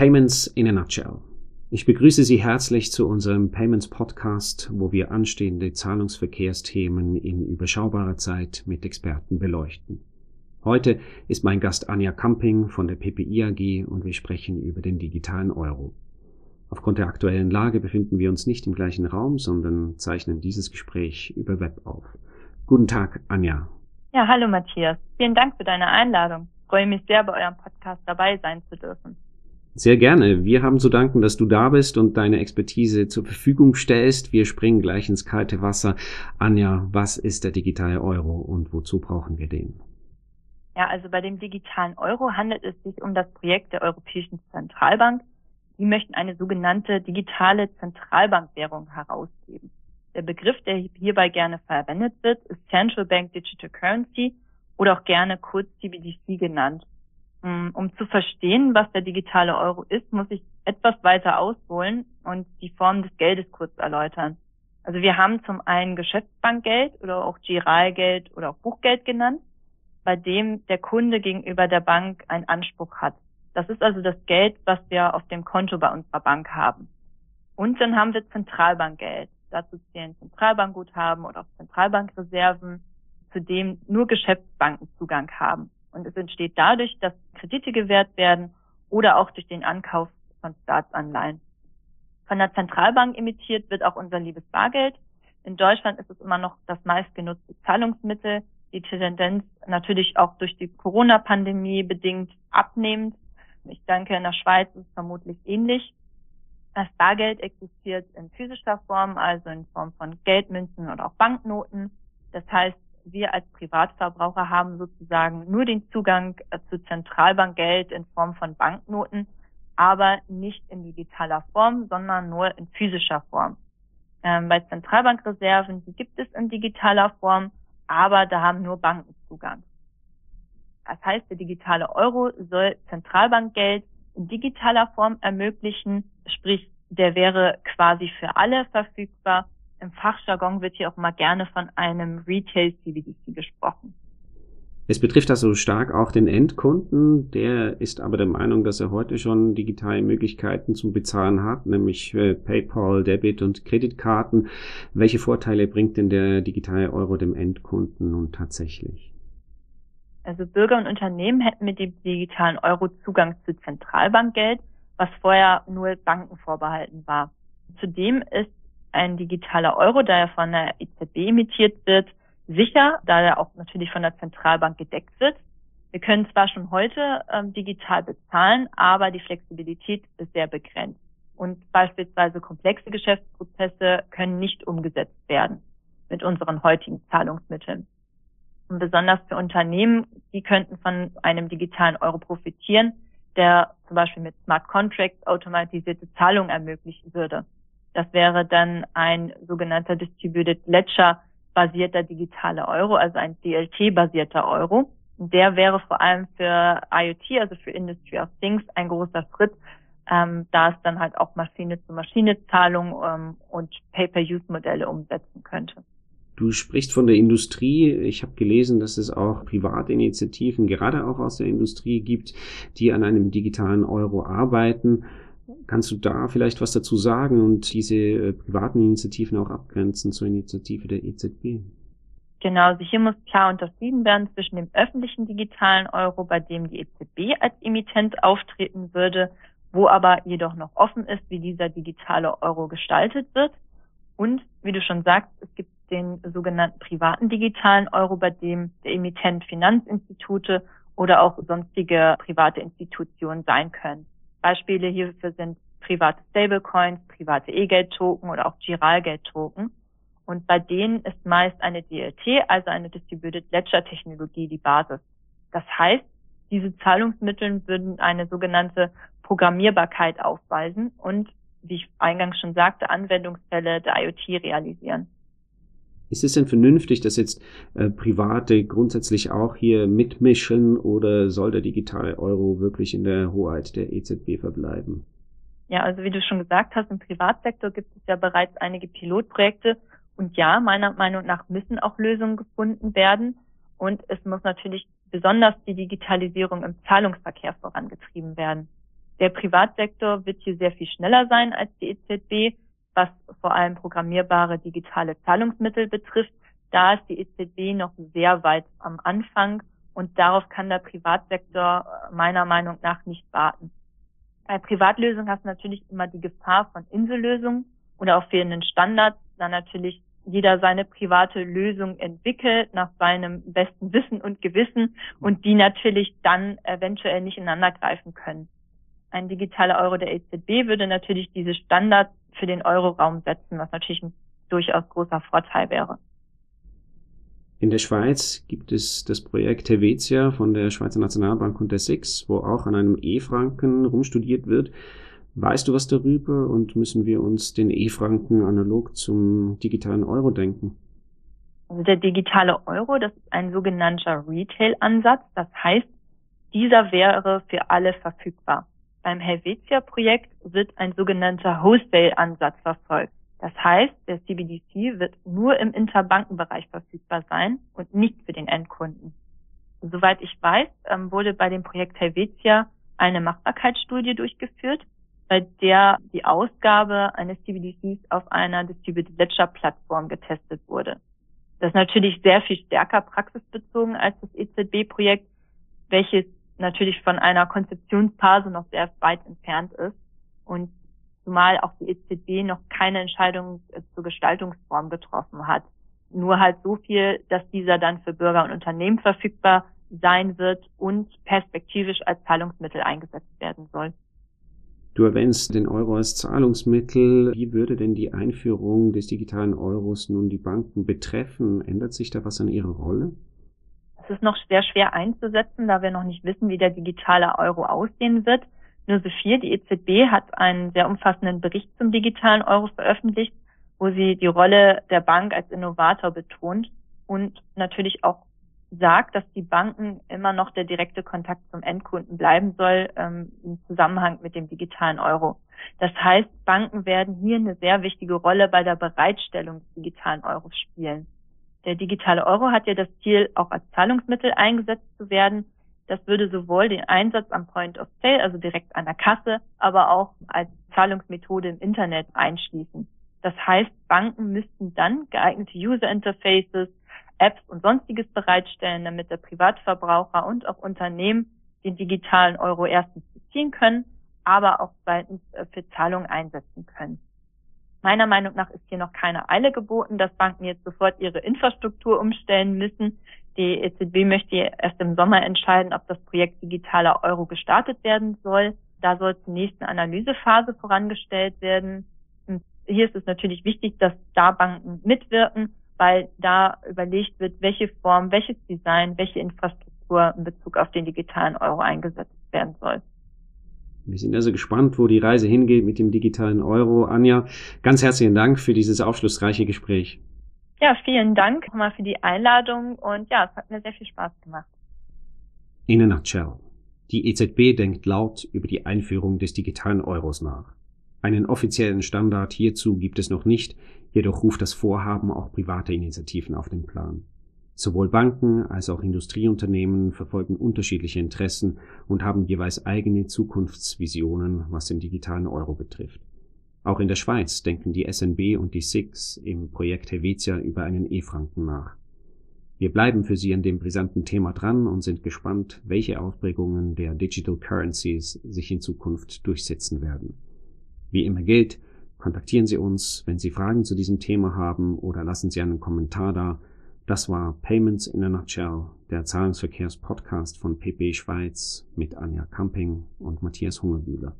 Payments in a Nutshell. Ich begrüße Sie herzlich zu unserem Payments Podcast, wo wir anstehende Zahlungsverkehrsthemen in überschaubarer Zeit mit Experten beleuchten. Heute ist mein Gast Anja Camping von der PPI AG und wir sprechen über den digitalen Euro. Aufgrund der aktuellen Lage befinden wir uns nicht im gleichen Raum, sondern zeichnen dieses Gespräch über Web auf. Guten Tag, Anja. Ja, hallo Matthias. Vielen Dank für deine Einladung. Ich freue mich sehr, bei eurem Podcast dabei sein zu dürfen. Sehr gerne. Wir haben zu danken, dass du da bist und deine Expertise zur Verfügung stellst. Wir springen gleich ins kalte Wasser. Anja, was ist der digitale Euro und wozu brauchen wir den? Ja, also bei dem digitalen Euro handelt es sich um das Projekt der Europäischen Zentralbank, die möchten eine sogenannte digitale Zentralbankwährung herausgeben. Der Begriff, der hierbei gerne verwendet wird, ist Central Bank Digital Currency oder auch gerne kurz CBDC genannt. Hm, um zu verstehen, was der digitale Euro ist, muss ich etwas weiter ausholen und die Form des Geldes kurz erläutern. Also wir haben zum einen Geschäftsbankgeld oder auch Giralgeld oder auch Buchgeld genannt, bei dem der Kunde gegenüber der Bank einen Anspruch hat. Das ist also das Geld, was wir auf dem Konto bei unserer Bank haben. Und dann haben wir Zentralbankgeld. Dazu zählen Zentralbankguthaben oder auch Zentralbankreserven, zu dem nur Geschäftsbanken Zugang haben. Und es entsteht dadurch, dass Kredite gewährt werden oder auch durch den Ankauf von Staatsanleihen. Von der Zentralbank emittiert wird auch unser liebes Bargeld. In Deutschland ist es immer noch das meistgenutzte Zahlungsmittel. Die Tendenz natürlich auch durch die Corona-Pandemie bedingt abnehmend. Ich denke, in der Schweiz ist es vermutlich ähnlich. Das Bargeld existiert in physischer Form, also in Form von Geldmünzen oder auch Banknoten. Das heißt, wir als Privatverbraucher haben sozusagen nur den Zugang äh, zu Zentralbankgeld in Form von Banknoten, aber nicht in digitaler Form, sondern nur in physischer Form. Ähm, bei Zentralbankreserven, die gibt es in digitaler Form, aber da haben nur Banken Zugang. Das heißt, der digitale Euro soll Zentralbankgeld in digitaler Form ermöglichen, sprich, der wäre quasi für alle verfügbar. Im Fachjargon wird hier auch mal gerne von einem Retail CBDC gesprochen. Es betrifft also stark auch den Endkunden. Der ist aber der Meinung, dass er heute schon digitale Möglichkeiten zum Bezahlen hat, nämlich äh, PayPal, Debit und Kreditkarten. Welche Vorteile bringt denn der digitale Euro dem Endkunden nun tatsächlich? Also Bürger und Unternehmen hätten mit dem digitalen Euro Zugang zu Zentralbankgeld, was vorher nur Banken vorbehalten war. Zudem ist ein digitaler Euro, da er von der EZB emittiert wird, sicher, da er auch natürlich von der Zentralbank gedeckt wird. Wir können zwar schon heute ähm, digital bezahlen, aber die Flexibilität ist sehr begrenzt. Und beispielsweise komplexe Geschäftsprozesse können nicht umgesetzt werden mit unseren heutigen Zahlungsmitteln. Und besonders für Unternehmen, die könnten von einem digitalen Euro profitieren, der zum Beispiel mit Smart Contracts automatisierte Zahlungen ermöglichen würde. Das wäre dann ein sogenannter Distributed Ledger basierter digitaler Euro, also ein DLT basierter Euro. Der wäre vor allem für IoT, also für Industry of Things, ein großer Schritt, ähm, da es dann halt auch Maschine-zu-Maschine-Zahlungen ähm, und Pay-per-Use-Modelle umsetzen könnte. Du sprichst von der Industrie. Ich habe gelesen, dass es auch private Initiativen, gerade auch aus der Industrie gibt, die an einem digitalen Euro arbeiten. Kannst du da vielleicht was dazu sagen und diese äh, privaten Initiativen auch abgrenzen zur Initiative der EZB? Genau, also hier muss klar unterschieden werden zwischen dem öffentlichen digitalen Euro, bei dem die EZB als Emittent auftreten würde, wo aber jedoch noch offen ist, wie dieser digitale Euro gestaltet wird. Und wie du schon sagst, es gibt den sogenannten privaten digitalen Euro, bei dem der Emittent Finanzinstitute oder auch sonstige private Institutionen sein können. Beispiele hierfür sind private Stablecoins, private E-Geld-Token oder auch Giralgeld-Token. Und bei denen ist meist eine DLT, also eine Distributed Ledger Technologie, die Basis. Das heißt, diese Zahlungsmittel würden eine sogenannte Programmierbarkeit aufweisen und, wie ich eingangs schon sagte, Anwendungsfälle der IoT realisieren. Ist es denn vernünftig, dass jetzt äh, Private grundsätzlich auch hier mitmischen oder soll der digitale Euro wirklich in der Hoheit der EZB verbleiben? Ja, also wie du schon gesagt hast, im Privatsektor gibt es ja bereits einige Pilotprojekte und ja, meiner Meinung nach müssen auch Lösungen gefunden werden und es muss natürlich besonders die Digitalisierung im Zahlungsverkehr vorangetrieben werden. Der Privatsektor wird hier sehr viel schneller sein als die EZB, was vor allem programmierbare digitale Zahlungsmittel betrifft. Da ist die EZB noch sehr weit am Anfang und darauf kann der Privatsektor meiner Meinung nach nicht warten. Bei Privatlösungen hast du natürlich immer die Gefahr von Insellösungen oder auch fehlenden Standards, da natürlich jeder seine private Lösung entwickelt nach seinem besten Wissen und Gewissen und die natürlich dann eventuell nicht ineinander greifen können. Ein digitaler Euro der EZB würde natürlich diese Standards für den Euroraum setzen, was natürlich ein durchaus großer Vorteil wäre. In der Schweiz gibt es das Projekt Helvetia von der Schweizer Nationalbank und der SIX, wo auch an einem E-Franken rumstudiert wird. Weißt du was darüber und müssen wir uns den E-Franken analog zum digitalen Euro denken? Also der digitale Euro, das ist ein sogenannter Retail-Ansatz. Das heißt, dieser wäre für alle verfügbar. Beim Helvetia-Projekt wird ein sogenannter Wholesale-Ansatz verfolgt. Das heißt, der CBDC wird nur im Interbankenbereich verfügbar sein und nicht für den Endkunden. Soweit ich weiß, ähm, wurde bei dem Projekt Helvetia eine Machbarkeitsstudie durchgeführt, bei der die Ausgabe eines CBDCs auf einer Distributed Ledger Plattform getestet wurde. Das ist natürlich sehr viel stärker praxisbezogen als das EZB-Projekt, welches natürlich von einer Konzeptionsphase noch sehr weit entfernt ist und zumal auch die EZB noch keine Entscheidung äh, zur Gestaltungsform getroffen hat. Nur halt so viel, dass dieser dann für Bürger und Unternehmen verfügbar sein wird und perspektivisch als Zahlungsmittel eingesetzt werden soll. Du erwähnst den Euro als Zahlungsmittel. Wie würde denn die Einführung des digitalen Euros nun die Banken betreffen? Ändert sich da was an ihrer Rolle? Es ist noch sehr schwer einzusetzen, da wir noch nicht wissen, wie der digitale Euro aussehen wird. Nur so viel. Die EZB hat einen sehr umfassenden Bericht zum digitalen Euro veröffentlicht, wo sie die Rolle der Bank als Innovator betont und natürlich auch sagt, dass die Banken immer noch der direkte Kontakt zum Endkunden bleiben soll ähm, im Zusammenhang mit dem digitalen Euro. Das heißt, Banken werden hier eine sehr wichtige Rolle bei der Bereitstellung des digitalen Euros spielen. Der digitale Euro hat ja das Ziel, auch als Zahlungsmittel eingesetzt zu werden. Das würde sowohl den Einsatz am Point of Sale, also direkt an der Kasse, aber auch als Zahlungsmethode im Internet einschließen. Das heißt, Banken müssten dann geeignete User Interfaces, Apps und sonstiges bereitstellen, damit der Privatverbraucher und auch Unternehmen den digitalen Euro erstens beziehen können, aber auch zweitens äh, für Zahlungen einsetzen können. Meiner Meinung nach ist hier noch keine Eile geboten, dass Banken jetzt sofort ihre Infrastruktur umstellen müssen. Die EZB möchte erst im Sommer entscheiden, ob das Projekt digitaler Euro gestartet werden soll. Da soll zunächst eine Analysephase vorangestellt werden. Und hier ist es natürlich wichtig, dass da Banken mitwirken, weil da überlegt wird, welche Form, welches Design, welche Infrastruktur in Bezug auf den digitalen Euro eingesetzt werden soll. Wir sind also gespannt, wo die Reise hingeht mit dem digitalen Euro. Anja, ganz herzlichen Dank für dieses aufschlussreiche Gespräch. Ja, vielen Dank nochmal für die Einladung und ja, es hat mir sehr viel Spaß gemacht. In a nutshell. Die EZB denkt laut über die Einführung des digitalen Euros nach. Einen offiziellen Standard hierzu gibt es noch nicht, jedoch ruft das Vorhaben auch private Initiativen auf den Plan. Sowohl Banken als auch Industrieunternehmen verfolgen unterschiedliche Interessen und haben jeweils eigene Zukunftsvisionen, was den digitalen Euro betrifft. Auch in der Schweiz denken die SNB und die SIX im Projekt Helvetia über einen E-Franken nach. Wir bleiben für Sie an dem brisanten Thema dran und sind gespannt, welche Ausprägungen der Digital Currencies sich in Zukunft durchsetzen werden. Wie immer gilt, kontaktieren Sie uns, wenn Sie Fragen zu diesem Thema haben oder lassen Sie einen Kommentar da, das war Payments in a Nutshell, der Zahlungsverkehrs-Podcast von PP Schweiz mit Anja Camping und Matthias Hungerbühler.